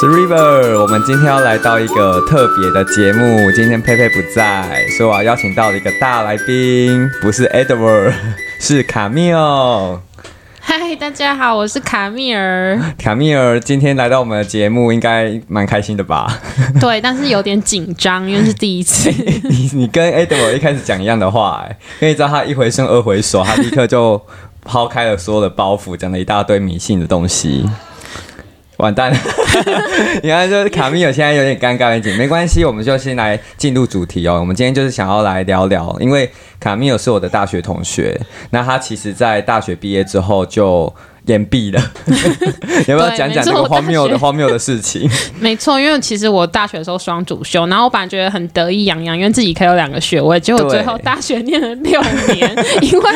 是 River，我们今天要来到一个特别的节目。今天佩佩不在，所以我要邀请到了一个大来宾，不是 Edward，是卡密尔。嗨，大家好，我是卡密尔。卡密尔今天来到我们的节目，应该蛮开心的吧？对，但是有点紧张，因为是第一次。你你跟 Edward 一开始讲一样的话，哎，因为你知道他一回生二回熟，他立刻就抛开了所有的包袱，讲了一大堆迷信的东西。完蛋了！你看，就是卡米尔现在有点尴尬，一点没关系，我们就先来进入主题哦。我们今天就是想要来聊聊，因为卡米尔是我的大学同学，那他其实在大学毕业之后就。言毕了，要不要讲讲这个荒谬的荒谬的事情？没错，因为其实我大学的时候双主修，然后我本来觉得很得意洋洋，因为自己可以有两个学位，结果最后大学念了六年，因为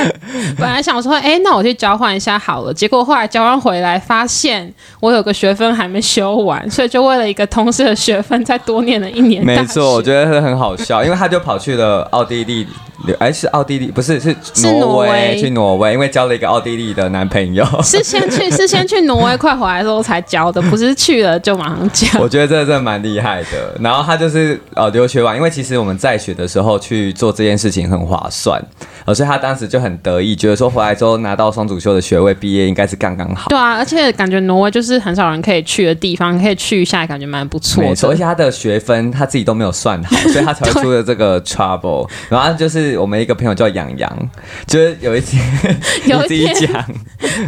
本来想说，哎，那我去交换一下好了，结果后来交换回来发现我有个学分还没修完，所以就为了一个通识的学分再多念了一年。没错，我觉得很好笑，因为他就跑去了奥地利。哎，是奥地利，不是是挪威，去挪威，因为交了一个奥地利的男朋友。是先去，是先去挪威，快回来的时候才交的，不是去了就马上交。我觉得这真的蛮厉害的。然后他就是呃留学完，因为其实我们在学的时候去做这件事情很划算，而且他当时就很得意，觉得说回来之后拿到双主修的学位，毕业应该是刚刚好。对啊，而且感觉挪威就是很少人可以去的地方，可以去一下，感觉蛮不错。没错，而且他的学分他自己都没有算好，所以他才会 出了这个 trouble。然后就是。我们一个朋友叫杨洋，就是有一天，有 一天，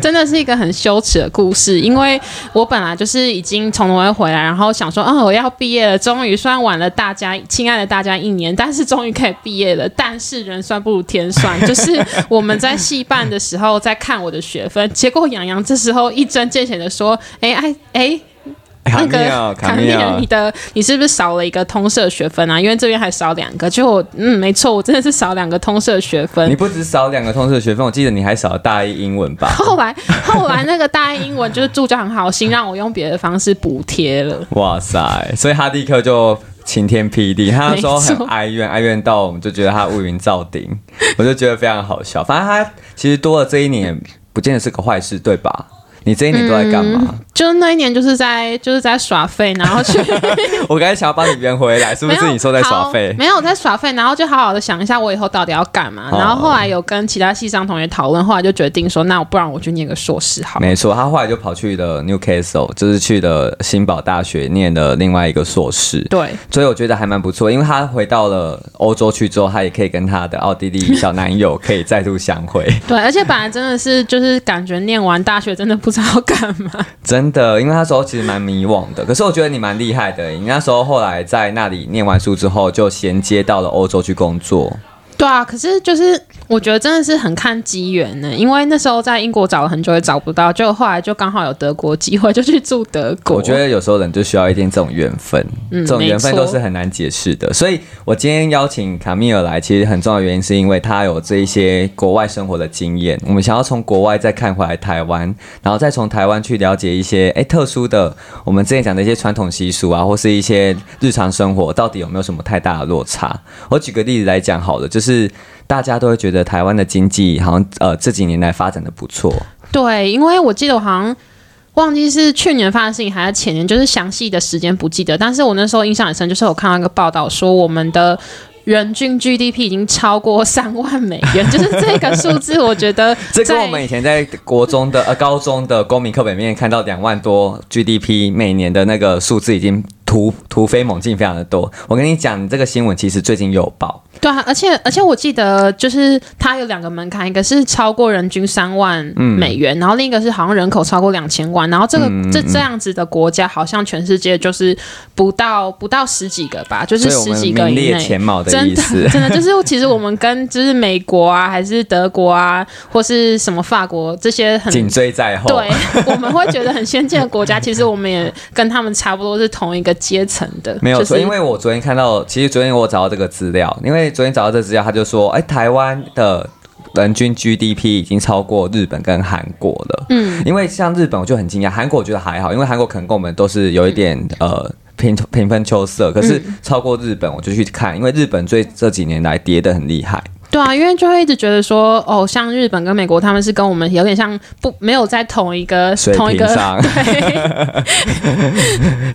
真的是一个很羞耻的故事。因为我本来就是已经从挪威回来，然后想说，啊，我要毕业了，终于虽然晚了大家，亲爱的大家一年，但是终于可以毕业了。但是人算不如天算，就是我们在戏办的时候在看我的学分，结果杨洋这时候一针见血的说，哎哎哎。那个卡米尔，你的你是不是少了一个通社学分啊？因为这边还少两个，就我嗯，没错，我真的是少两个通社学分。你不止少两个通社学分，我记得你还少了大一英文吧？后来后来那个大一英文就是助教很好心，让我用别的方式补贴了。哇塞！所以他立刻就晴天霹雳，他那时候很哀怨，哀怨到我们就觉得他乌云罩顶，我就觉得非常好笑。反正他其实多了这一年，不见得是个坏事，对吧？你这一年都在干嘛？就是那一年就是在就是在耍废，然后去。我刚才想要帮你圆回来，是不是你说在耍废？没有在耍废，然后就好好的想一下我以后到底要干嘛。然后后来有跟其他系上同学讨论，后来就决定说，那我不然我去念个硕士好。没错，他后来就跑去了 Newcastle，就是去的新堡大学念的另外一个硕士。对，所以我觉得还蛮不错，因为他回到了欧洲去之后，他也可以跟他的奥地利小男友可以再度相会。对，而且本来真的是就是感觉念完大学真的不。知道干嘛？真真的，因为那时候其实蛮迷惘的。可是我觉得你蛮厉害的，你那时候后来在那里念完书之后，就衔接到了欧洲去工作。对啊，可是就是我觉得真的是很看机缘呢，因为那时候在英国找了很久也找不到，就后来就刚好有德国机会，就去住德国。我觉得有时候人就需要一点这种缘分，这种缘分都是很难解释的。所以我今天邀请卡米尔来，其实很重要的原因是因为他有这一些国外生活的经验。我们想要从国外再看回来台湾，然后再从台湾去了解一些哎特殊的，我们之前讲的一些传统习俗啊，或是一些日常生活，到底有没有什么太大的落差？我举个例子来讲好了，就是。是大家都会觉得台湾的经济好像呃这几年来发展的不错。对，因为我记得我好像忘记是去年发生的事情还是前年，就是详细的时间不记得。但是我那时候印象很深，就是我看到一个报道说，我们的人均 GDP 已经超过三万美元，就是这个数字，我觉得 这跟我们以前在国中的呃高中的公民课本面看到两万多 GDP 每年的那个数字已经突突飞猛进，非常的多。我跟你讲，这个新闻其实最近有报。对啊，而且而且我记得就是它有两个门槛，一个是超过人均三万美元，然后另一个是好像人口超过两千万，然后这个这这样子的国家好像全世界就是不到不到十几个吧，就是十几个以内。真的真的就是 其实我们跟就是美国啊，还是德国啊，或是什么法国这些很紧追在后，对，我们会觉得很先进的国家，其实我们也跟他们差不多是同一个阶层的。没有错，因为我昨天看到，其实昨天我找到这个资料，因为。昨天找到这资料，他就说：“哎，台湾的人均 GDP 已经超过日本跟韩国了。”嗯，因为像日本我就很惊讶，韩国我觉得还好，因为韩国可能跟我们都是有一点呃平平分秋色。可是超过日本，我就去看，因为日本最这几年来跌的很厉害。对啊，因为就会一直觉得说，哦，像日本跟美国，他们是跟我们有点像，不没有在同一个同一个上，对，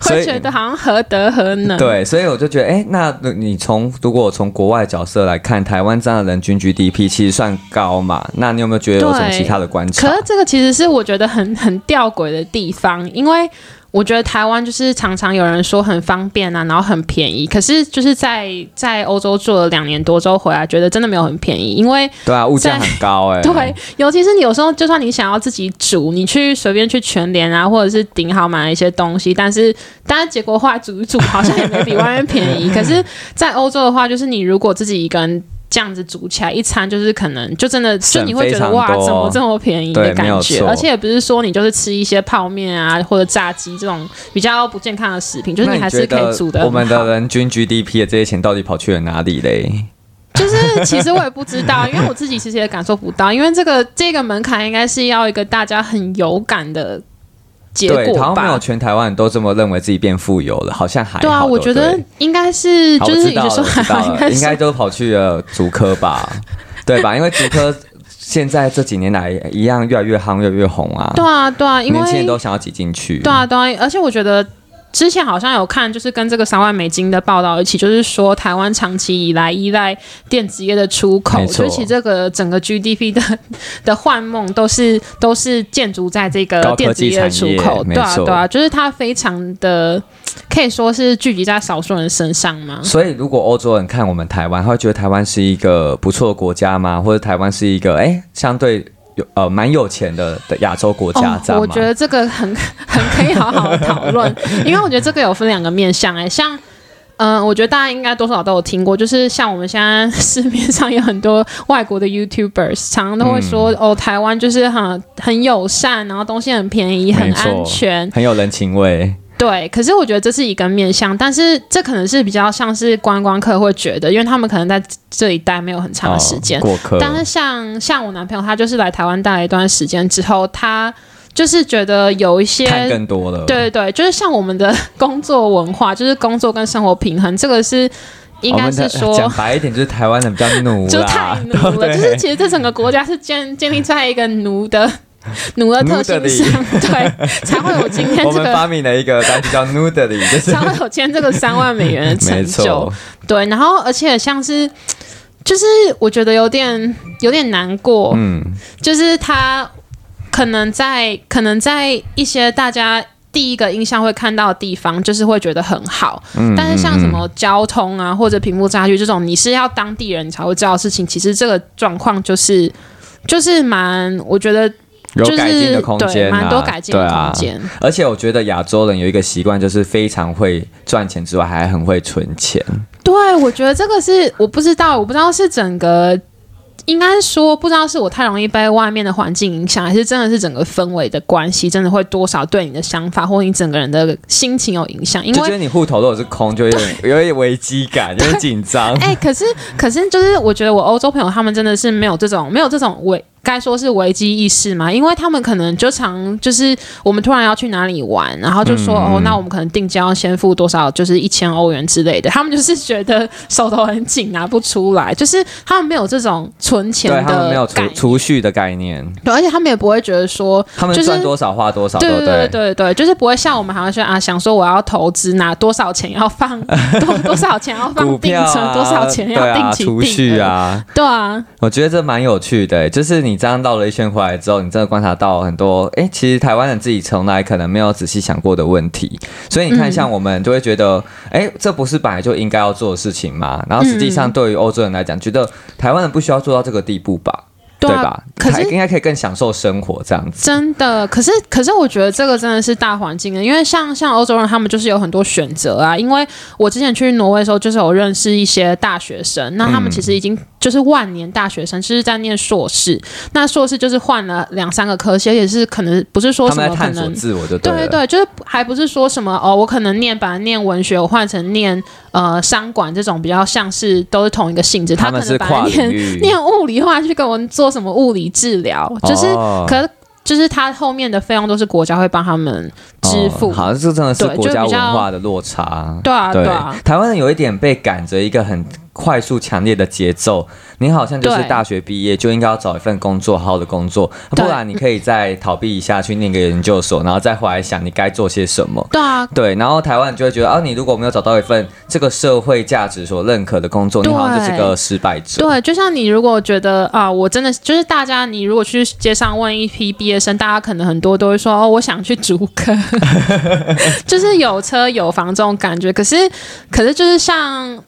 会觉得好像何德何能？对，所以我就觉得，哎，那你从如果从国外角色来看，台湾这样的人均 GDP 其实算高嘛？那你有没有觉得有什么其他的观察？可是这个其实是我觉得很很吊诡的地方，因为。我觉得台湾就是常常有人说很方便啊，然后很便宜。可是就是在在欧洲住了两年多之后回来，觉得真的没有很便宜，因为对啊，物价很高哎。对，尤其是你有时候就算你想要自己煮，你去随便去全联啊，或者是顶好买一些东西，但是但是结果后来煮一煮，好像也没比外面便宜。可是，在欧洲的话，就是你如果自己一个人。这样子煮起来一餐就是可能就真的就你会觉得哇怎么这么便宜的感觉，而且也不是说你就是吃一些泡面啊或者炸鸡这种比较不健康的食品，就是你还是可以煮的。我们的人均 GDP 的这些钱到底跑去了哪里嘞？就是其实我也不知道，因为我自己其实也感受不到，因为这个这个门槛应该是要一个大家很有感的。对，好像没有全台湾都这么认为自己变富有了，好像还对啊。我觉得应该是，就是有时候应该都跑去了竹科吧，对吧？因为竹科现在这几年来一样越来越夯，越来越红啊。对啊，对啊，因为年轻人都想要挤进去。对啊，对啊，而且我觉得。之前好像有看，就是跟这个三万美金的报道一起，就是说台湾长期以来依赖电子业的出口，所以其这个整个 GDP 的 的幻梦都是都是建筑在这个电子业的出口，对啊对啊，就是它非常的可以说是聚集在少数人身上嘛。所以如果欧洲人看我们台湾，他会觉得台湾是一个不错的国家吗？或者台湾是一个哎相对？呃，蛮有钱的的亚洲国家，这样我觉得这个很 很可以好好讨论，因为我觉得这个有分两个面向，哎，像，嗯，我觉得大家应该多少都有听过，就是像我们现在 市面上有很多外国的 YouTubers，常常都会说，哦，台湾就是很很友善，然后东西很便宜，很安全，很有人情味。对，可是我觉得这是一个面向，但是这可能是比较像是观光客会觉得，因为他们可能在这里待没有很长的时间。过客。但是像像我男朋友，他就是来台湾待了一段时间之后，他就是觉得有一些看更多了。对对对，就是像我们的工作文化，就是工作跟生活平衡，这个是应该是说 讲白一点，就是台湾人比较奴，就太奴了。就是其实这整个国家是建建立在一个奴的。奴的特性上，对，才会有今天这个。我们发明了一个单词叫 “nudely”，才会有今天这个三万美元的成就。对，然后而且像是，就是我觉得有点有点难过。嗯，就是他可能在可能在一些大家第一个印象会看到的地方，就是会觉得很好。嗯，但是像什么交通啊，或者屏幕差距这种，你是要当地人才会知道的事情，其实这个状况就是就是蛮，我觉得。有改进的空间，蛮多改进的空间。而且我觉得亚洲人有一个习惯，就是非常会赚钱之外，还很会存钱。对，我觉得这个是我不知道，我不知道是整个。应该说，不知道是我太容易被外面的环境影响，还是真的是整个氛围的关系，真的会多少对你的想法或你整个人的心情有影响。因为觉得你户头如果是空，就有点有点危机感，有点紧张。哎，可是可是就是我觉得我欧洲朋友他们真的是没有这种没有这种危该说是危机意识嘛，因为他们可能就常就是我们突然要去哪里玩，然后就说哦，那我们可能定金要先付多少，就是一千欧元之类的。他们就是觉得手头很紧，拿不出来，就是他们没有这种。存钱的没有储储蓄的概念，对，而且他们也不会觉得说他们赚多少花多少，对对对？对对，就是不会像我们好像说啊，想说我要投资拿 多少钱要放多多少钱要放定存，多少钱要定期储蓄啊，对啊，我觉得这蛮有趣的，就是你这样绕了一圈回来之后，你真的观察到很多，哎，其实台湾人自己从来可能没有仔细想过的问题，所以你看，像我们就会觉得，哎，这不是本来就应该要做的事情吗？然后实际上对于欧洲人来讲，觉得台湾人不需要做到。到这个地步吧，对吧？可是应该可以更享受生活这样子。真的，可是可是我觉得这个真的是大环境的，因为像像欧洲人，他们就是有很多选择啊。因为我之前去挪威的时候，就是有认识一些大学生，那他们其实已经。就是万年大学生，其实在念硕士。那硕士就是换了两三个科系，而且是可能不是说什么可能自我的对对对，就是还不是说什么哦，我可能念把念文学，我换成念呃商管这种比较像是都是同一个性质。他可能把念 念物理，后来去跟我们做什么物理治疗，就是可。就是他后面的费用都是国家会帮他们支支付。好像这真的是国家文化的落差。对啊，对啊，台湾人有一点被赶着一个很。快速强烈的节奏，你好像就是大学毕业就应该要找一份工作，好好的工作，不然你可以再逃避一下，去念个研究所，然后再回来想你该做些什么。对啊，对，然后台湾就会觉得，啊，你如果没有找到一份这个社会价值所认可的工作，你好像就是个失败者。对，就像你如果觉得啊，我真的就是大家，你如果去街上问一批毕业生，大家可能很多都会说，哦，我想去主科，就是有车有房这种感觉。可是，可是就是像。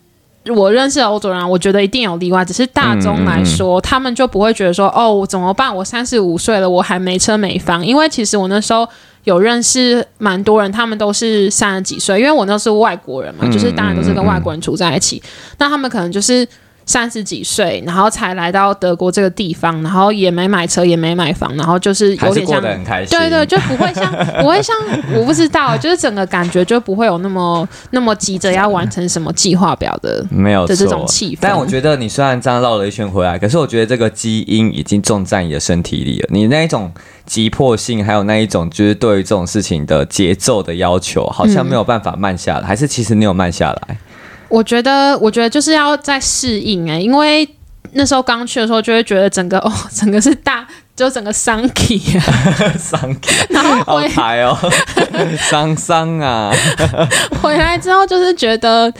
我认识的欧洲人，我觉得一定有例外。只是大众来说，他们就不会觉得说：“哦，怎么办？我三十五岁了，我还没车没房。”因为其实我那时候有认识蛮多人，他们都是三十几岁。因为我那是外国人嘛，就是当然都是跟外国人住在一起。那他们可能就是。三十几岁，然后才来到德国这个地方，然后也没买车，也没买房，然后就是有点像，对对，就不会像 不会像，我不知道，就是整个感觉就不会有那么那么急着要完成什么计划表的，没有的这种气氛。但我觉得你虽然这样绕了一圈回来，可是我觉得这个基因已经种在你的身体里了。你那一种急迫性，还有那一种就是对于这种事情的节奏的要求，好像没有办法慢下来，还是其实你有慢下来？我觉得，我觉得就是要再适应哎，因为那时候刚去的时候，就会觉得整个哦，整个是大，就整个桑体啊，伤体，然后好抬哦，桑桑啊，回来之后就是觉得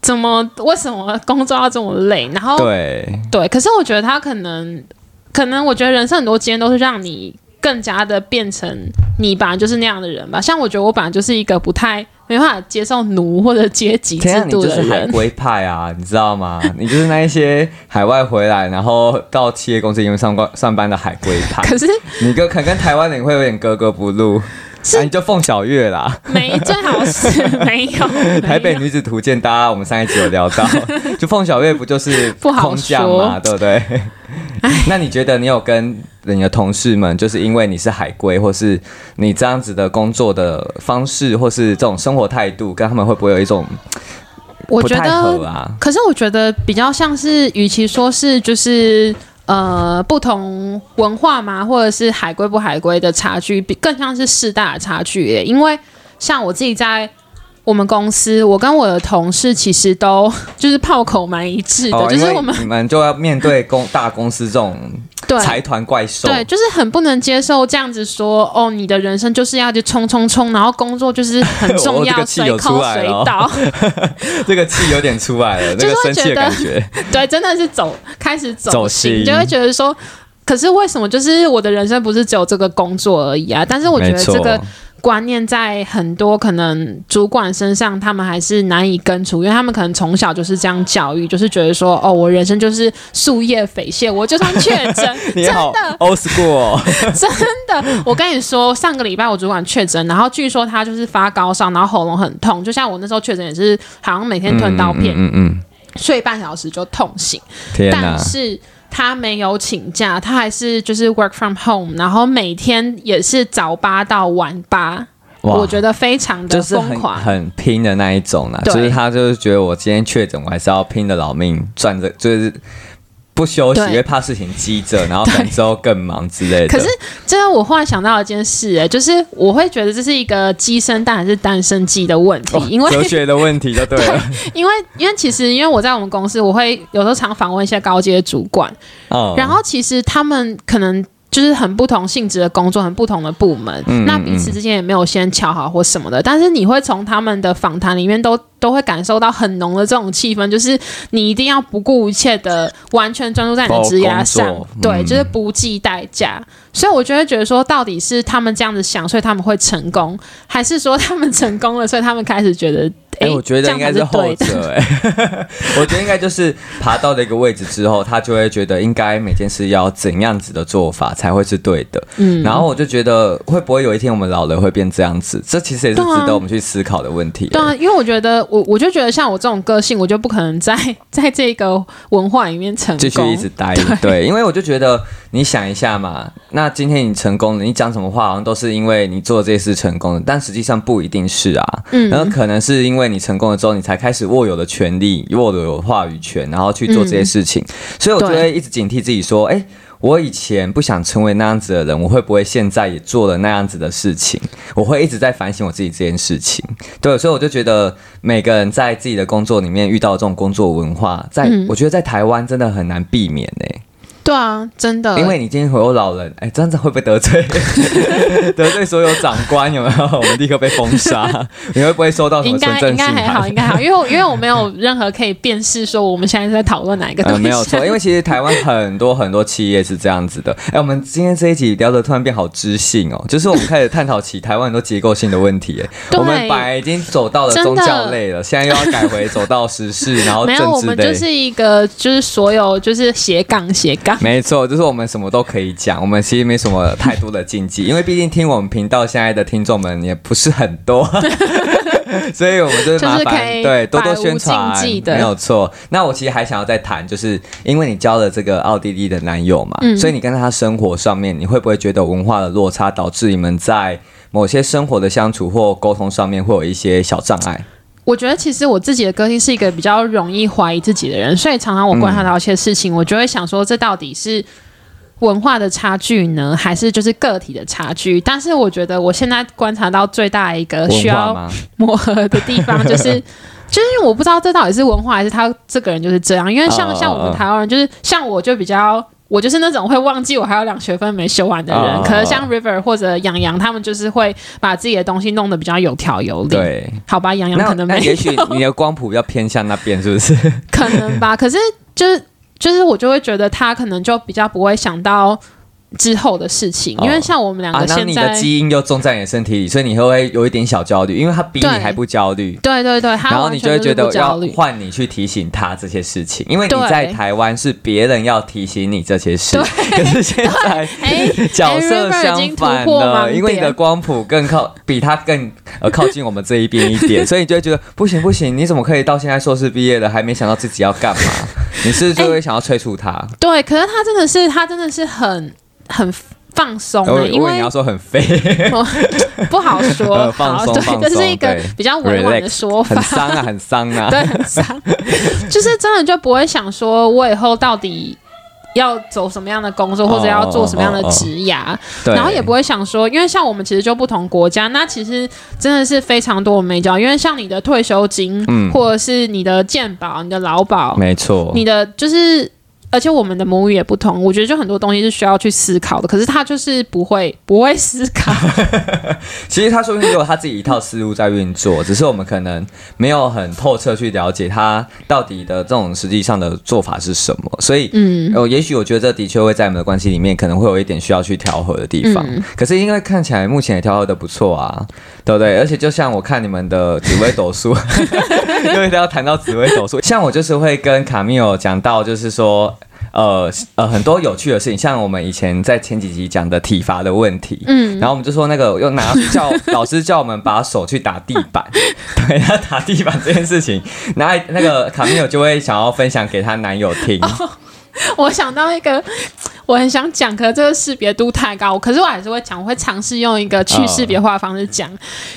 怎么为什么工作要这么累？然后对对，可是我觉得他可能，可能我觉得人生很多经验都是让你更加的变成你本来就是那样的人吧。像我觉得我本来就是一个不太。没办法接受奴或者阶级制度的人，你就是海归派啊，你知道吗？你就是那一些海外回来，然后到企业公司因为上班上班的海归派。可是你跟可能跟台湾人会有点格格不入，是你就凤小月啦。没最好是 没有台北女子图鉴，大家我们上一集有聊到，就凤小月不就是空降嘛，对不对？那你觉得你有跟你的同事们，就是因为你是海归，或是你这样子的工作的方式，或是这种生活态度，跟他们会不会有一种我觉得啊？可是我觉得比较像是，与其说是就是呃不同文化嘛，或者是海归不海归的差距，比更像是世代的差距耶。因为像我自己在。我们公司，我跟我的同事其实都就是炮口蛮一致的，就是我们你们就要面对公大公司这种 财团怪兽，对，就是很不能接受这样子说哦，你的人生就是要去冲冲冲，然后工作就是很重要，随口随到，这个气有点出来了，那个生气的感觉，对，真的是走开始走心，就会觉得说，可是为什么就是我的人生不是只有这个工作而已啊？但是我觉得这个。观念在很多可能主管身上，他们还是难以根除，因为他们可能从小就是这样教育，就是觉得说，哦，我人生就是树叶飞谢，我就算确诊，真的，old school，真的，我跟你说，上个礼拜我主管确诊，然后据说他就是发高烧，然后喉咙很痛，就像我那时候确诊也是，好像每天吞刀片，嗯嗯，睡半小时就痛醒，但是。他没有请假，他还是就是 work from home，然后每天也是早八到晚八，我觉得非常的疯狂，很拼的那一种啦。就是他就是觉得我今天确诊，我还是要拼的老命赚着，就是。不休息，因为怕事情积着，然后可能之后更忙之类的。可是，这个我忽然想到一件事，哎，就是我会觉得这是一个鸡生蛋还是蛋生鸡的问题，因为哲学的问题就对了。因为，因为其实，因为我在我们公司，我会有时候常访问一些高阶主管，哦，然后其实他们可能。就是很不同性质的工作，很不同的部门，那彼此之间也没有先敲好或什么的。但是你会从他们的访谈里面都都会感受到很浓的这种气氛，就是你一定要不顾一切的完全专注在你的职业上，对，就是不计代价。所以我就会觉得说，到底是他们这样子想，所以他们会成功，还是说他们成功了，所以他们开始觉得？哎，我觉得应该是后者。哎，我觉得应该就是爬到了一个位置之后，他就会觉得应该每件事要怎样子的做法才会是对的。嗯，然后我就觉得会不会有一天我们老了会变这样子？这其实也是值得我们去思考的问题。对啊，因为我觉得我我就觉得像我这种个性，我就不可能在在这个文化里面成功，继续一直待。对，因为我就觉得你想一下嘛，那今天你成功了，你讲什么话好像都是因为你做这些事成功的，但实际上不一定是啊。嗯，然后可能是因为。你成功了之后，你才开始握有了权利，握有话语权，然后去做这些事情。所以，我就会一直警惕自己说：，哎，我以前不想成为那样子的人，我会不会现在也做了那样子的事情？我会一直在反省我自己这件事情。对，所以我就觉得每个人在自己的工作里面遇到这种工作文化，在我觉得在台湾真的很难避免呢。对啊，真的，因为你今天会有老人，哎，这样子会不会得罪 得罪所有长官？有没有？我们立刻被封杀？你会不会收到什么应该应该还好，应该还好，因为因为我没有任何可以辨识说我们现在在讨论哪一个东西。没有错，因为其实台湾很多很多企业是这样子的。哎，我们今天这一集聊的突然变好知性哦，就是我们开始探讨起台湾很多结构性的问题。哎，我们本来已经走到了宗教类了，现在又要改回走到时事，然后没有，我们就是一个就是所有就是斜杠斜杠。没错，就是我们什么都可以讲，我们其实没什么太多的禁忌，因为毕竟听我们频道现在的听众们也不是很多，所以我们就是麻烦对多多宣传，没有错。那我其实还想要再谈，就是因为你交了这个奥地利的男友嘛，所以你跟他生活上面，你会不会觉得文化的落差导致你们在某些生活的相处或沟通上面会有一些小障碍？我觉得其实我自己的个性是一个比较容易怀疑自己的人，所以常常我观察到一些事情，我就会想说，这到底是文化的差距呢，还是就是个体的差距？但是我觉得我现在观察到最大一个需要磨合的地方，就是 就是因为我不知道这到底是文化还是他这个人就是这样。因为像像我们台湾人，就是像我就比较。我就是那种会忘记我还有两学分没修完的人，可能像 River 或者杨洋，他们就是会把自己的东西弄得比较有条有理。对，好吧，杨洋可能没。也许你的光谱比较偏向那边，是不是？可能吧，可是就是就是我就会觉得他可能就比较不会想到。之后的事情，因为像我们两个现在，你的基因又种在你的身体里，所以你会不会有一点小焦虑？因为他比你还不焦虑，对对对，然后你就会觉得要换你去提醒他这些事情，因为你在台湾是别人要提醒你这些事，可是现在角色相反了，因为你的光谱更靠比他更呃靠近我们这一边一点，所以你就会觉得不行不行，你怎么可以到现在硕士毕业了还没想到自己要干嘛？你是就会想要催促他？对，可是他真的是他真的是很。很放松的，因为你要说很飞，不好说。放松，放松，这是一个比较委婉的说法。很伤啊，很伤啊，对，很伤。就是真的就不会想说，我以后到底要走什么样的工作，或者要做什么样的职涯，然后也不会想说，因为像我们其实就不同国家，那其实真的是非常多我没交，因为像你的退休金，嗯，或者是你的健保、你的劳保，没错，你的就是。而且我们的母语也不同，我觉得就很多东西是需要去思考的。可是他就是不会不会思考。其实他说不定有他自己一套思路在运作，只是我们可能没有很透彻去了解他到底的这种实际上的做法是什么。所以，嗯，哦，也许我觉得这的确会在我们的关系里面可能会有一点需要去调和的地方。可是因为看起来目前也调和的不错啊，对不对？而且就像我看你们的紫微斗数，因为要谈到紫微斗数，像我就是会跟卡米尔讲到，就是说。呃呃，很多有趣的事情，像我们以前在前几集讲的体罚的问题，嗯，然后我们就说那个又拿 叫老师叫我们把手去打地板，对，他打地板这件事情，那那个卡米尔就会想要分享给她男友听。我想到一个。我很想讲，可是这个识别度太高，可是我还是会讲，我会尝试用一个去识别化的方式讲，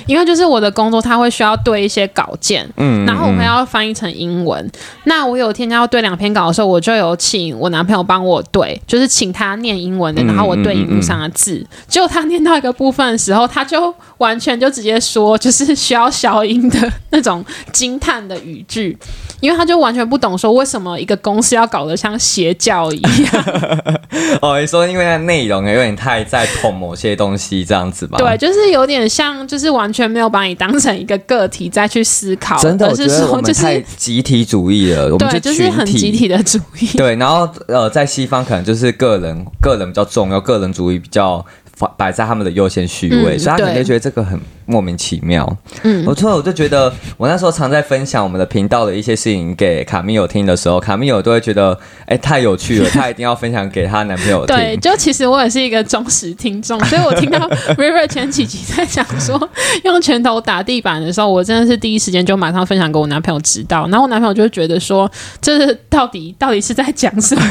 因为就是我的工作，他会需要对一些稿件，嗯，然后我们要翻译成英文。那我有天要对两篇稿的时候，我就有请我男朋友帮我对，就是请他念英文的，然后我对荧幕上的字。结果他念到一个部分的时候，他就完全就直接说，就是需要消音的那种惊叹的语句，因为他就完全不懂说为什么一个公司要搞得像邪教一样。哦，你说因为那内容有点太在捧某些东西这样子吧？对，就是有点像，就是完全没有把你当成一个个体再去思考。真的，是说就是太集体主义了。我们就是很集体的主义。对，然后呃，在西方可能就是个人，个人比较重要，个人主义比较摆在他们的优先序位，所以他肯定觉得这个很。莫名其妙，嗯，我突然我就觉得，我那时候常在分享我们的频道的一些事情给卡米友听的时候，卡米友都会觉得，哎，太有趣了，她一定要分享给她男朋友听。对，就其实我也是一个忠实听众，所以我听到 River 前几集在讲说用拳头打地板的时候，我真的是第一时间就马上分享给我男朋友知道，然后我男朋友就会觉得说，这是到底到底是在讲什么？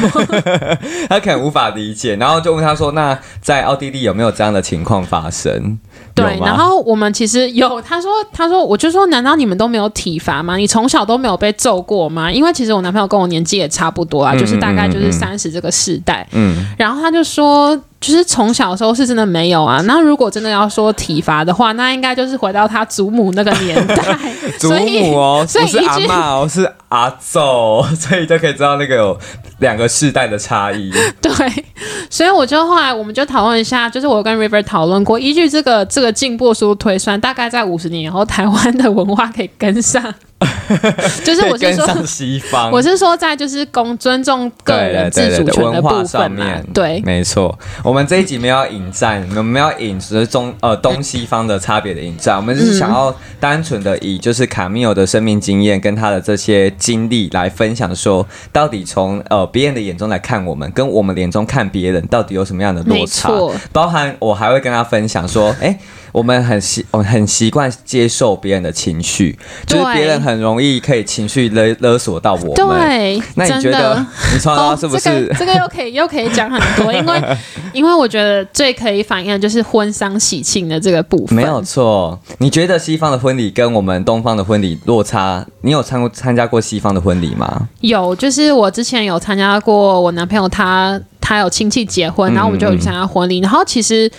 他可能无法理解，然后就问他说，那在奥地利有没有这样的情况发生？对，然后我们。们其实有，他说，他说，我就说，难道你们都没有体罚吗？你从小都没有被揍过吗？因为其实我男朋友跟我年纪也差不多啊，就是大概就是三十这个世代。嗯，然后他就说。就是从小时候是真的没有啊，那如果真的要说体罚的话，那应该就是回到他祖母那个年代。祖母哦，不是阿妈哦，是阿祖，所以就可以知道那个有两个世代的差异。对，所以我就后来我们就讨论一下，就是我跟 River 讨论过，依据这个这个进步速度推算，大概在五十年以后，台湾的文化可以跟上。就是我是说西方，我是说在就是公尊重个人自主权的部分面，对，没错。我们这一集没有引战，我们要引是中呃东西方的差别的引战，我们是想要单纯的以就是卡米尔的生命经验跟他的这些经历来分享，说到底从呃别人的眼中来看我们，跟我们眼中看别人到底有什么样的落差？包含我还会跟他分享说，哎。我们很习，我们很习惯接受别人的情绪，就是别人很容易可以情绪勒勒索到我们。对，那你觉得你从到是不是这个又可以又可以讲很多？因 为因为我觉得最可以反映的就是婚丧喜庆的这个部分。没有错，你觉得西方的婚礼跟我们东方的婚礼落差？你有参过参加过西方的婚礼吗？有，就是我之前有参加过，我男朋友他他有亲戚结婚，然后我们就有去参加婚礼，然后其实。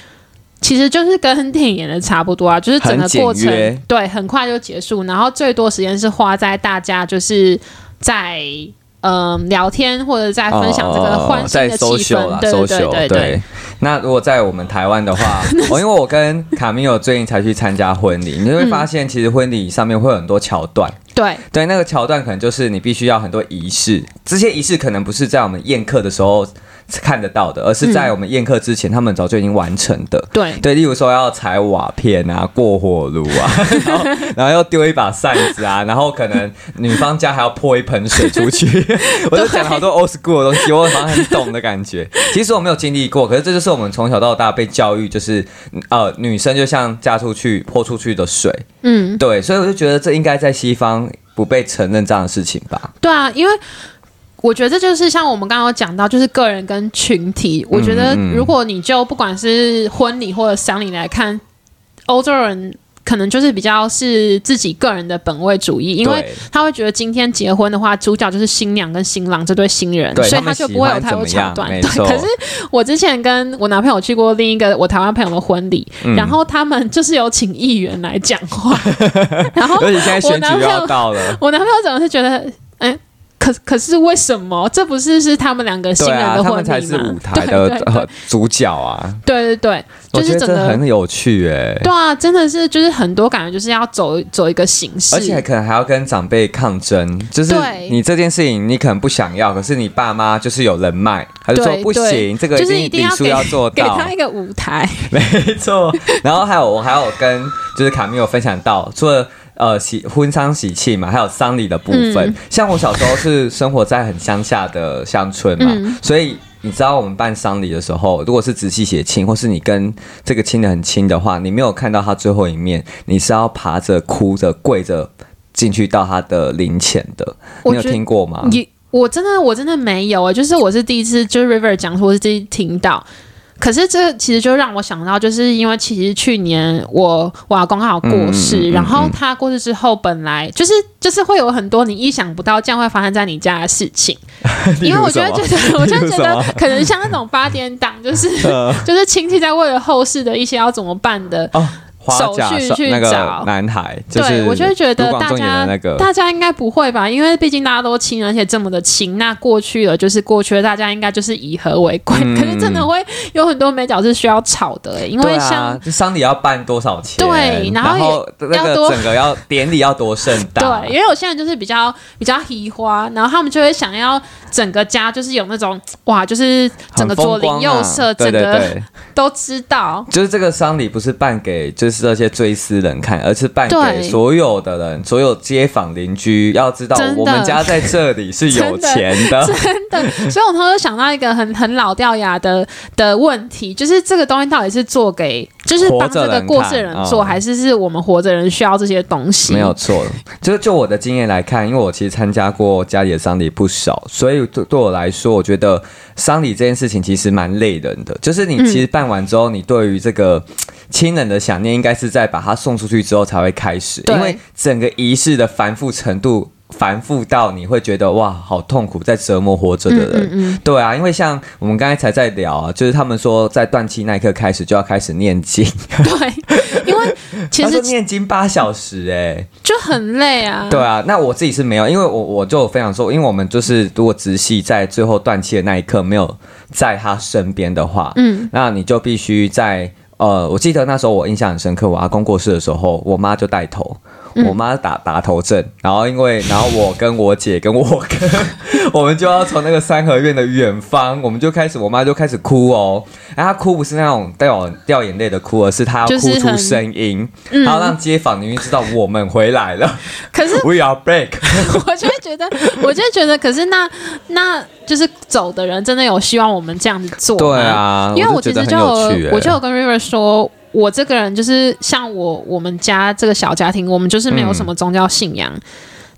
其实就是跟电影演的差不多啊，就是整个过程对很快就结束，然后最多时间是花在大家就是在嗯聊天或者在分享这个欢庆的气氛，对对对对。那如果在我们台湾的话，我 因为我跟卡米尔最近才去参加婚礼，你会发现其实婚礼上面会有很多桥段，对对，那个桥段可能就是你必须要很多仪式，这些仪式可能不是在我们宴客的时候。看得到的，而是在我们宴客之前，他们早就已经完成的。对对，例如说要踩瓦片啊，过火炉啊，然后然后要丢一把扇子啊，然后可能女方家还要泼一盆水出去。我就讲好多 old school 的东西，我好像很懂的感觉。其实我没有经历过，可是这就是我们从小到大被教育，就是呃，女生就像嫁出去泼出去的水。嗯，对，所以我就觉得这应该在西方不被承认这样的事情吧。对啊，因为。我觉得这就是像我们刚刚讲到，就是个人跟群体。我觉得如果你就不管是婚礼或者丧礼来看，欧洲人可能就是比较是自己个人的本位主义，因为他会觉得今天结婚的话，主角就是新娘跟新郎这对新人，所以他就不会有太多桥段。对，可是我之前跟我男朋友去过另一个我台湾朋友的婚礼，然后他们就是有请议员来讲话，然后而且现在选举要到了，我男朋友怎么是觉得，哎。可可是为什么？这不是是他们两个新人的婚礼吗？他们才是舞台的主角啊！对对对，就是真的很有趣哎！对啊，真的是就是很多感觉，就是要走走一个形式，而且可能还要跟长辈抗争。就是你这件事情你可能不想要，可是你爸妈就是有人脉，他就说不行，这个就是一定要要做到，给他一个舞台。没错。然后还有我还有跟就是卡米有分享到，除了。呃，喜婚丧喜庆嘛，还有丧礼的部分。像我小时候是生活在很乡下的乡村嘛，所以你知道我们办丧礼的时候，如果是直系血亲，或是你跟这个亲的很亲的话，你没有看到他最后一面，你是要爬着、哭着、跪着进去到他的灵前的。你有听过吗？你我真的我真的没有啊，就是我是第一次，就是 River 讲，我是第一次听到。可是这其实就让我想到，就是因为其实去年我我公刚好过世，然后他过世之后，本来就是就是会有很多你意想不到这样会发生在你家的事情，因为我觉得觉得 我就觉得可能像那种八点档，就是 就是亲戚在为了后事的一些要怎么办的。手续去找男孩，对我就会觉得大家那个大家应该不会吧，因为毕竟大家都亲，而且这么的亲，那过去了就是过去了，大家应该就是以和为贵。可是真的会有很多美角是需要吵的，因为像丧礼要办多少钱？对，然后那个整个要典礼要多盛大？对，因为有些人就是比较比较喜花，然后他们就会想要整个家就是有那种哇，就是整个左邻右舍，整个都知道。就是这个丧礼不是办给就是。这些追思人看，而是办给所有的人，所有街坊邻居要知道，我们家在这里 是有钱的，真的。所以我突然想到一个很很老掉牙的的问题，就是这个东西到底是做给，就是帮这个过世的人做，还是是我们活着人需要这些东西？没有错，就是就我的经验来看，因为我其实参加过家里的丧礼不少，所以对对我来说，我觉得丧礼这件事情其实蛮累人的。就是你其实办完之后，你对于这个。亲人的想念应该是在把他送出去之后才会开始，因为整个仪式的繁复程度。繁复到你会觉得哇，好痛苦，在折磨活着的人。嗯嗯对啊，因为像我们刚才才在聊啊，就是他们说在断气那一刻开始就要开始念经，对，因为 其实念经八小时、哎，就很累啊。对啊，那我自己是没有，因为我我就非常说，因为我们就是如果直系在最后断气的那一刻没有在他身边的话，嗯，那你就必须在呃，我记得那时候我印象很深刻，我阿公过世的时候，我妈就带头。我妈打打头阵，然后因为，然后我跟我姐跟我哥，我们就要从那个三合院的远方，我们就开始，我妈就开始哭哦。然后她哭不是那种带有掉眼泪的哭，而是她要哭出声音，然后让街坊邻居知道我们回来了 可是，We are back。我就会觉得，我就觉得，可是那那就是走的人真的有希望我们这样子做？对啊，因为我其实就我就有跟 River 说，我这个人就是像我我们家这个小家庭，我们就是没有什么宗教信仰。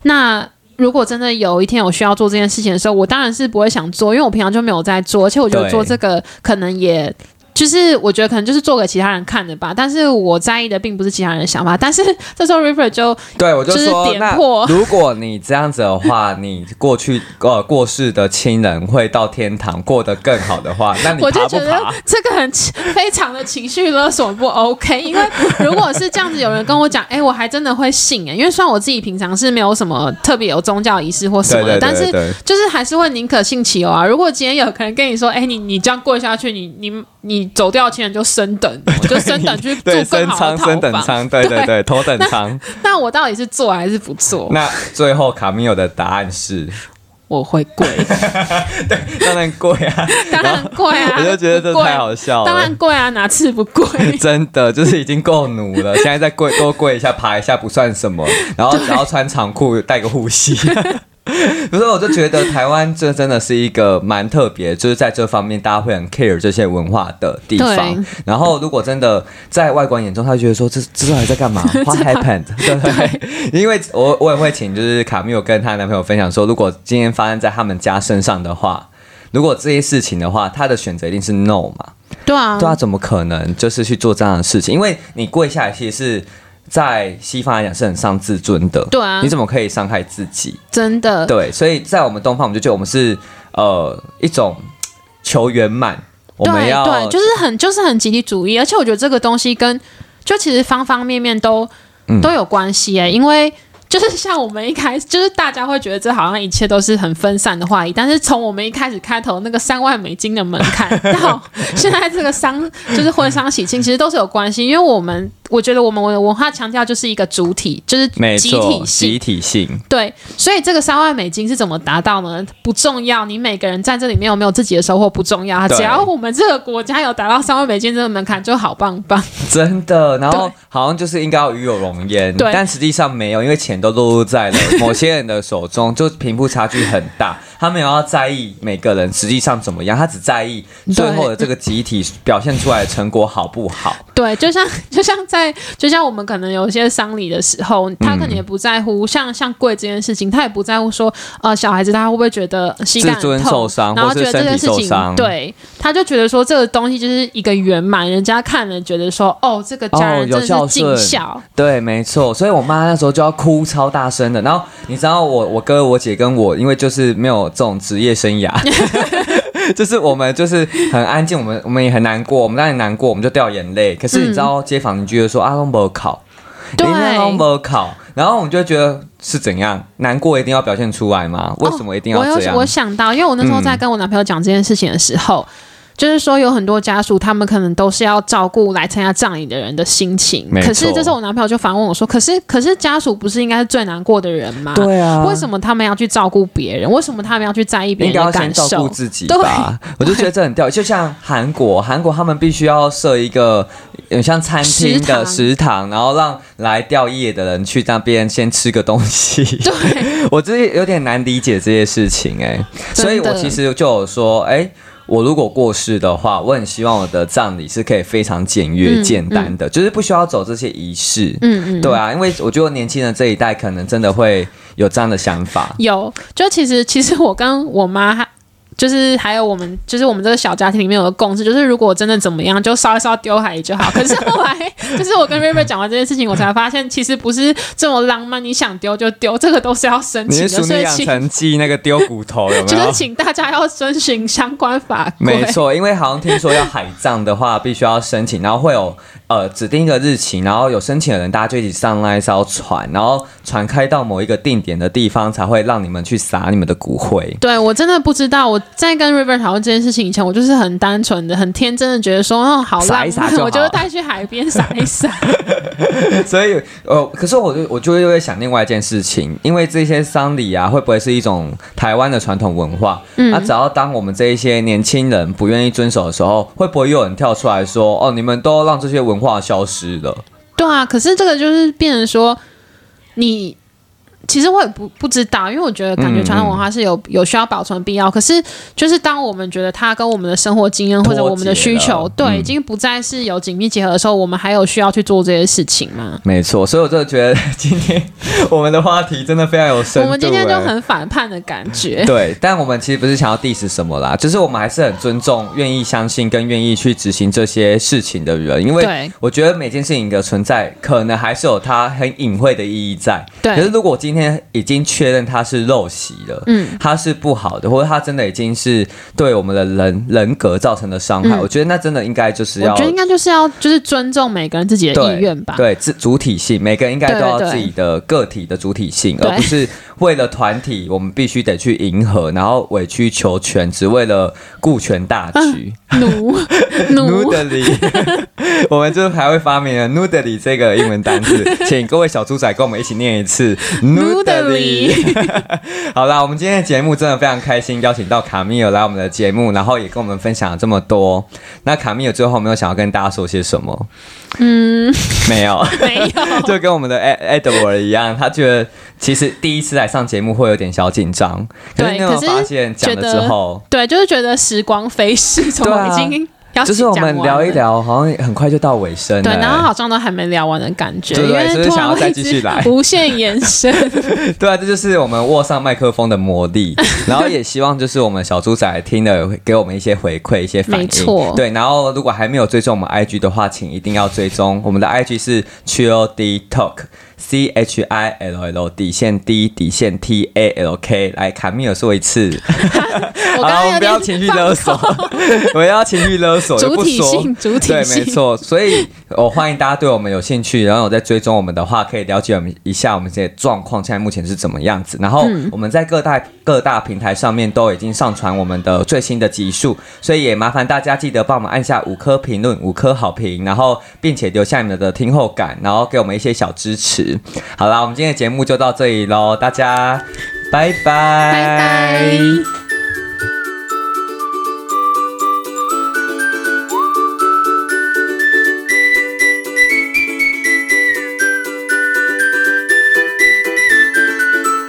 那如果真的有一天我需要做这件事情的时候，我当然是不会想做，因为我平常就没有在做，而且我觉得做这个可能也。就是我觉得可能就是做给其他人看的吧，但是我在意的并不是其他人的想法。但是这时候 River 就对，我就就是说，那点破如果你这样子的话，你过去呃过世的亲人会到天堂过得更好的话，那你我就觉得爬？这个很非常的情绪勒索不 OK，因为如果是这样子，有人跟我讲，哎、我还真的会信哎、因为虽然我自己平常是没有什么特别有宗教仪式或什么的，对对但是就是还是会宁可信其有啊。如果今天有可能跟你说，哎、你你这样过下去，你你你走掉前就升等，就升等去住对更好的。升等舱，对对对对，头等舱。那我到底是做还是不做？那最后卡米尔的答案是，我会贵，当然贵啊，当然贵啊！我就觉得这太好笑了当然了。贵啊，哪次不贵？真的就是已经够努了，现在再跪多跪一下、爬一下不算什么，然后只要穿长裤、带个护膝。不是，我就觉得台湾这真的是一个蛮特别，就是在这方面大家会很 care 这些文化的地方。然后如果真的在外国人眼中，他会觉得说这这到底在干嘛？What happened？对不对？因为我我也会请就是卡米尔跟她男朋友分享说，如果今天发生在他们家身上的话，如果这些事情的话，他的选择一定是 no 嘛。对啊，对啊，怎么可能就是去做这样的事情？因为你跪下来，其实是在西方来讲是很伤自尊的。对啊你怎么可以伤害自己？真的。对，所以在我们东方，我们就觉得我们是呃一种求圆满，我们要对对，就是很就是很集体主义，而且我觉得这个东西跟就其实方方面面都、嗯都有关系哎，因为。就是像我们一开始，就是大家会觉得这好像一切都是很分散的话题，但是从我们一开始开头那个三万美金的门槛 到现在这个丧，就是婚丧喜庆，其实都是有关系。因为我们我觉得我们的文化强调就是一个主体，就是没集体性集，体性。对，所以这个三万美金是怎么达到呢？不重要，你每个人在这里面有没有自己的收获不重要，对只要我们这个国家有达到三万美金这个门槛就好棒棒。真的，然后好像就是应该要与有荣焉，对但实际上没有，因为钱都落入在了某些人的手中，就贫富差距很大。他没有要在意每个人实际上怎么样，他只在意最后的这个集体表现出来的成果好不好。对，就像 就像在就像我们可能有一些丧礼的时候，他可能嗯也不在乎，像像跪这件事情，他也不在乎说，呃，小孩子他会不会觉得膝盖尊受伤然后觉得这件事情对，他就觉得说这个东西就是一个圆满，人家看了觉得说，哦，这个家哦人真的是尽顺。孝，对，没错，所以我妈那时候就要哭超大声的。然后你知道我我哥我姐跟我，因为就是没有这种职业生涯，就是我们就是很安静，我们我们也很难过，我们当然难过，我们就掉眼泪。可是你知道街坊邻居就说啊，都没有考，对都没有考，然后我们就觉得是怎样难过一定要表现出来吗？为什么一定要哦我有这样？我想到，因为我那时候在跟我男朋友讲这件事情的时候，就是说有很多家属，他们可能都是要照顾来参加葬礼的人的心情。可是这时候我男朋友就反问我说：“可是可是家属不是应该是最难过的人吗？对啊，为什么他们要去照顾别人？为什么他们要去在意别人的感要先照顾受？自己对吧，我就觉得这很吊。就像韩国，韩国他们必须要设一个有像餐厅的食堂，然后让来吊唁的人去那边先吃个东西。对，我这有点难理解这些事情哎、所以我其实就有说，哎、我如果过世的话，我很希望我的葬礼是可以非常简约、嗯简单的，就是不需要走这些仪式。嗯嗯，对啊，因为我觉得年轻人这一代可能真的会有这样的想法。有，就其实其实我跟我妈就是还有我们，就是我们这个小家庭里面有个共识，就是如果真的怎么样，就烧一烧丢海里就好。可是后来，就是我跟瑞瑞讲完这件事情，我才发现其实不是这么浪漫，你想丢就丢，这个都是要申请的。所以养成记那个丢骨头有没有？就是请大家要遵循相关法规。没错，因为好像听说要海葬的话，必须要申请，然后会有呃指定一个日期，然后有申请的人，大家就一起上那一艘船，然后船开到某一个定点的地方，才会让你们去撒你们的骨灰。对我真的不知道我。在跟 River 讨论这件事情以前，我就是很单纯的、很天真的觉得说，哦，好浪漫，我就带去海边撒一撒。所以，呃，可是我就我就会想另外一件事情，因为这些丧礼啊，会不会是一种台湾的传统文化？那只要当我们这一些年轻人不愿意遵守的时候，会不会又有人跳出来说，哦，你们都让这些文化消失了？对啊，可是这个就是变成说你。其实我也不不知道，因为我觉得感觉传统文化是有有需要保存必要。可是，就是当我们觉得它跟我们的生活经验或者我们的需求，对，已经不再是有紧密结合的时候，我们还有需要去做这些事情吗？没错，所以我就觉得今天我们的话题真的非常有深度。我们今天就很反叛的感觉。对，但我们其实不是想要 diss 什么啦，就是我们还是很尊重愿意相信跟愿意去执行这些事情的人，因为我觉得每件事情的存在，可能还是有它很隐晦的意义在。对，可是如果今天已经确认他是陋习了，嗯，他是不好的，或者他真的已经是对我们的人人格造成的伤害。我觉得那真的应该就是要，我觉得应该就是要就是尊重每个人自己的意愿吧，对，主主体性，每个人应该都要自己的个体的主体性，而不是为了团体，我们必须得去迎合，然后委曲求全，只为了顾全大局。奴 奴的里，我们就还会发明了奴的里这个英文单词，请各位小猪仔跟我们一起念一次。努德里，好啦，我们今天的节目真的非常开心，邀请到卡米尔来我们的节目，然后也跟我们分享了这么多。那卡米尔最后没有想要跟大家说些什么？嗯，没有，没有，就跟我们的 Edward 一样，他觉得其实第一次来上节目会有点小紧张，可是你有发现讲了之后，对，就是觉得时光飞逝，从已经。就是我们聊一聊，好像很快就到尾声。对，然后好像都还没聊完的感觉，因为想要再继续来，无限延伸。对啊，这就是我们握上麦克风的魔力。然后也希望就是我们小猪仔听了给我们一些回馈，一些反应。没错。对，然后如果还没有追踪我们 IG 的话，请一定要追踪。我们的 IG 是 Chill D Talk。C H I L L 底线 D 底线 T A L K 来卡米尔说一次，好，我们不要情绪勒索，我要情绪勒索，主体性，主体性，对，没错。所以我欢迎大家对我们有兴趣，然后有在追踪我们的话，可以了解我们一下我们这些状况，现在目前是怎么样子。然后我们在各大各大平台上面都已经上传我们的最新的集数，所以也麻烦大家记得帮我们按下五颗评论，五颗好评，然后并且留下你们的听后感，然后给我们一些小支持。好啦，我们今天的节目就到这里喽，大家拜拜。拜拜。